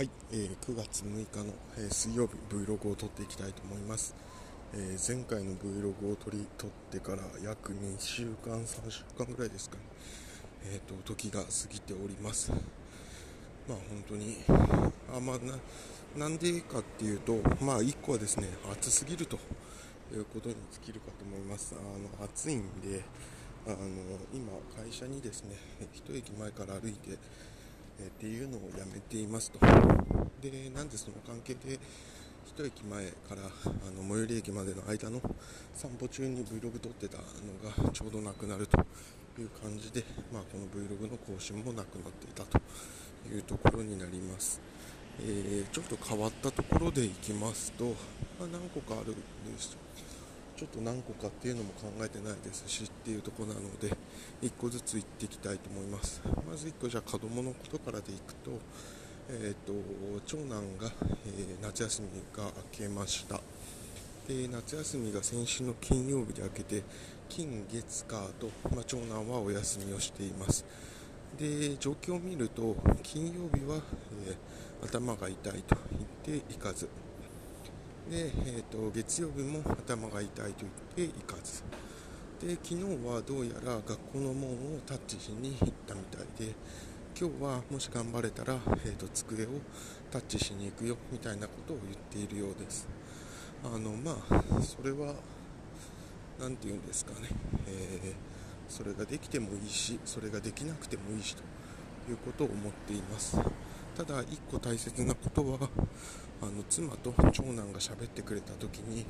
はい、えー、9月6日の、えー、水曜日 Vlog を撮っていきたいと思います、えー、前回の Vlog を撮り撮ってから約2週間3週間ぐらいですかね。えっ、と時が過ぎております。まあ本当にあまあななんでかっていうとまあ1個はですね暑すぎるということに尽きるかと思います。あの暑いんであの今会社にですね1駅前から歩いてえっていうのをやめていますと。で、なんでその関係で、1駅前からあの最寄り駅までの間の散歩中に Vlog 撮ってたのがちょうどなくなるという感じで、まあ、この Vlog の更新もなくなっていたというところになります。えー、ちょっと変わったところでいきますと、まあ、何個かあるんですちょっと何個かっていうのも考えてないですしっていうところなので1個ずつ行っていきたいと思います。まず1個じゃあ子供のことからでいくと,、えーと、長男が、えー、夏休みが明けました。で夏休みが先週の金曜日で明けて金月火と、まあ、長男はお休みをしています。で状況を見ると金曜日は、えー、頭が痛いと言って行かず。で、えーと、月曜日も頭が痛いと言って行かず。で昨日はどうやら学校の門をタッチしに行ったみたいで今日はもし頑張れたら、えーと、机をタッチしに行くよみたいなことを言っているようです。あのまあそれは何て言うんですかね、えー、それができてもいいしそれができなくてもいいしということを思っています。ただ1個大切なことはあの妻と長男が喋ってくれた時に、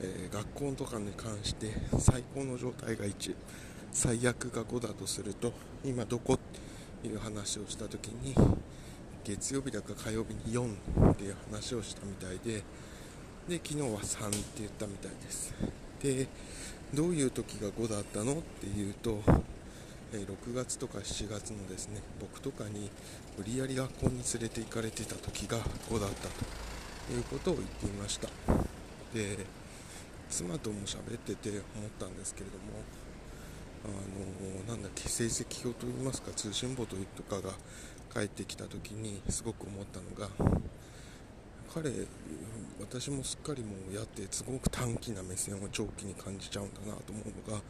えー、学校とかに関して最高の状態が1最悪が5だとすると今どこっていう話をした時に月曜日だか火曜日に4っていう話をしたみたいでで昨日は3って言ったみたいです。でどういう時が5だったの？っていうとえ6月とか7月のですね僕とかに無理やり学校に連れて行かれてた時が5だったということを言っていました。で妻とも喋ってて思ったんですけれどもあのなんだっけ成績表といいますか通信簿というとかが帰ってきた時にすごく思ったのが彼私もすっかりもうやってすごく短期な目線を長期に感じちゃうんだなと思うのが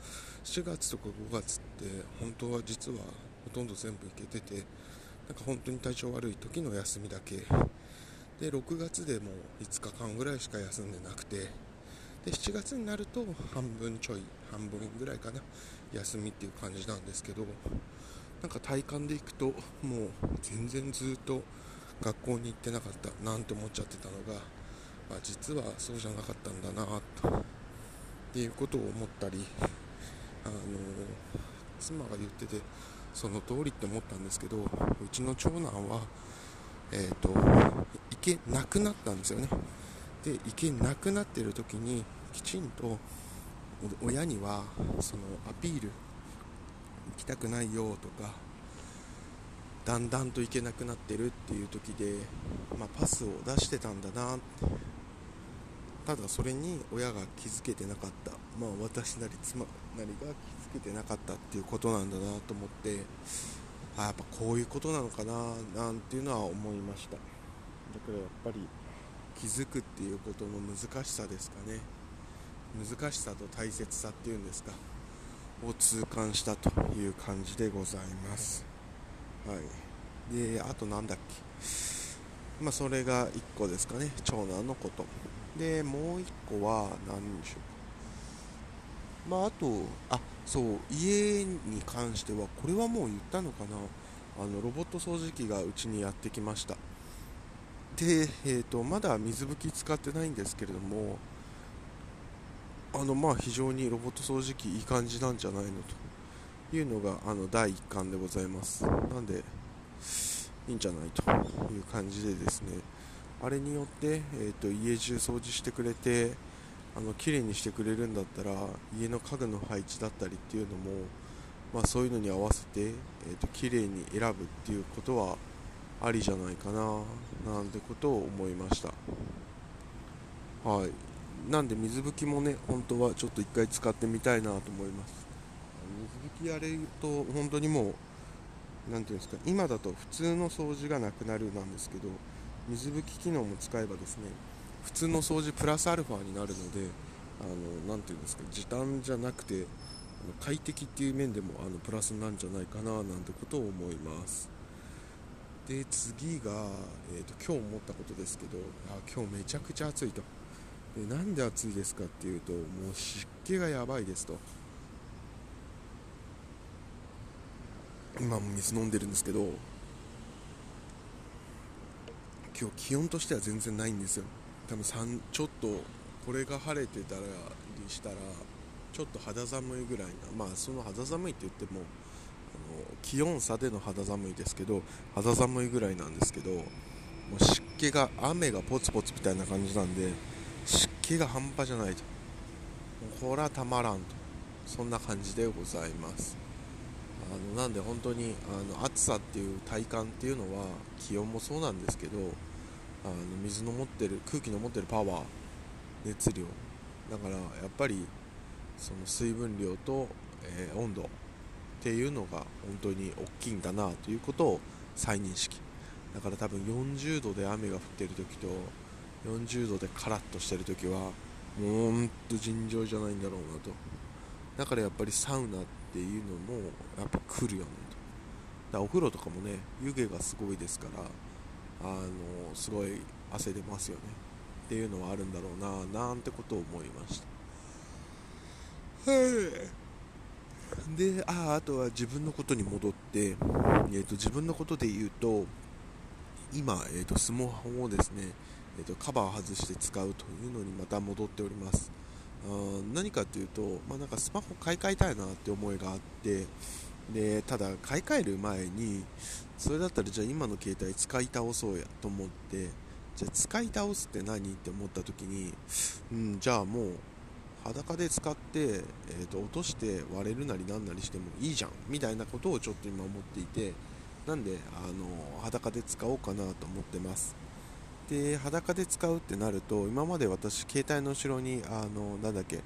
4月とか5月って本当は実はほとんど全部いけててなんか本当に体調悪い時の休みだけ。で6月でもう5日間ぐらいしか休んでなくてで7月になると半分ちょい半分ぐらいかな休みっていう感じなんですけどなんか体感でいくともう全然ずっと学校に行ってなかったなんて思っちゃってたのがあ実はそうじゃなかったんだなとっていうことを思ったりあの妻が言っててその通りって思ったんですけどうちの長男はえっ、ー、と行けなくなったんですよね。で行けなくなってる時にきちんと親にはそのアピール行きたくないよとかだんだんと行けなくなってるっていう時で、まあ、パスを出してたんだな。ただそれに親が気づけてなかった、まあ、私なり妻なりが気づけてなかったっていうことなんだなと思ってあやっぱこういうことなのかななんていうのは思いました。だからやっぱり気づくっていうことの難しさですかね。難しさと大切さっていうんですか。を痛感したという感じでございます。はい。であとなんだっけ？まあそれが1個ですかね。長男のこと。でもう1個は何でしょうまああとあそう家に関してはこれはもう言ったのかな？あのロボット掃除機がうちにやってきました。で、えーと、まだ水拭き使ってないんですけれどもあのまあ非常にロボット掃除機いい感じなんじゃないのと。いうのがあの第1巻でございます。なんでいいんじゃないという感じでですね。あれによって、えーと、家中掃除してくれてあの綺麗にしてくれるんだったら家の家具の配置だったりっていうのも、まあ、そういうのに合わせて、えーと、綺麗に選ぶっていうことはありじゃないかななんてことを思いました。はい。なんで水拭きもね本当はちょっと1回使ってみたいなと思います。水拭きやれると本当にもう何ていうんですか今だと普通の掃除がなくなるなんですけど水拭き機能も使えばですね普通の掃除プラスアルファになるのであのていうんですか時短じゃなくて快適っていう面でもあのプラスなんじゃないかななんてことを思います。で次が、えーと、今日思ったことですけどあ今日めちゃくちゃ暑いと。でなんで暑いですかっていうともう湿気がやばいですと。今も水飲んでるんですけど今日気温としては全然ないんですよ。多分3ちょっとこれが晴れてたらにしたらちょっと肌寒いぐらいなまあその肌寒いって言ってもあの気温差での肌寒いですけど肌寒いぐらいなんですけどもう湿気が雨がポツポツみたいな感じなんで湿気が半端じゃないと。これはたまらんと。そんな感じでございます。あのなんで本当にあの暑さっていう体感っていうのは気温もそうなんですけどあの水の持ってる空気の持ってるパワー熱量。だからやっぱりその水分量と、えー、温度っていうのが本当に大きいんだなということを再認識。だから多分40度で雨が降ってる時と40度でカラッとしてる時はもうほんと尋常じゃないんだろうなと。だからやっぱりサウナってていうのもやっぱ来るよねと。だお風呂とかもね湯気がすごいですからあのすごい汗出ますよね。っていうのはあるんだろうななんてことを思いました。はいでああとは自分のことに戻って、えーと、自分のことで言うと今、えーと、スマホをですね、えーと、カバーを外して使うというのにまた戻っております。何かっていうと、まあ、なんかスマホ買い替えたいなって思いがあってでただ買い替える前にそれだったらじゃあ今の携帯使い倒そうやと思ってじゃあ使い倒すって何って思った時に、うん、じゃあもう裸で使って、えー、と落として割れるなりなんなりしてもいいじゃんみたいなことをちょっと今思っていてなんであの裸で使おうかなと思ってます。で裸で使うってなると今まで私携帯の後ろにあのなんだっけ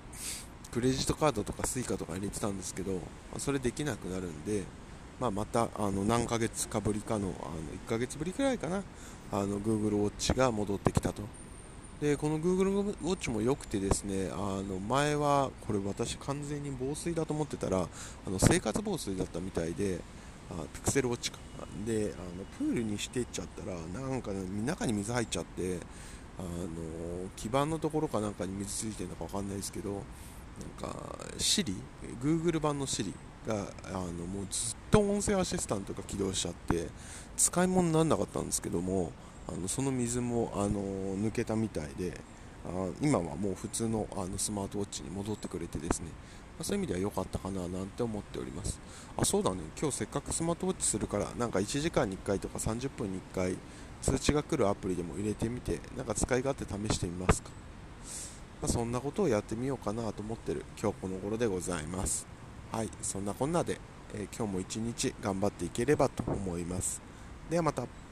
クレジットカードとか Suica とか入れてたんですけど、まあ、それできなくなるんで、まあ、またあの何ヶ月かぶりかのあの1ヶ月ぶりくらいかなあの Google Watch が戻ってきたと。でこの Google Watch も良くてですねあの前はこれ私完全に防水だと思ってたらあの生活防水だったみたいであピクセルウォッチか。であのプールにしてっちゃったらなんか、ね、中に水入っちゃってあの基板のところかなんかに水ついてるのか分かんないですけどなんか Siri Google 版の Siri があのもうずっと音声アシスタントが起動しちゃって使い物にならなかったんですけどもあのその水もあの抜けたみたいであ今はもう普通のあのスマートウォッチに戻ってくれてですね、ま、そういう意味では良かったかななんて思っております。あそうだね。今日せっかくスマートウォッチするからなんか1時間に1回とか30分に1回通知が来るアプリでも入れてみてなんか使い勝手試してみますか、まあ、そんなことをやってみようかなと思ってる。今日この頃でございます。はい。そんなこんなで、えー、今日も一日頑張っていければと思います。ではまた。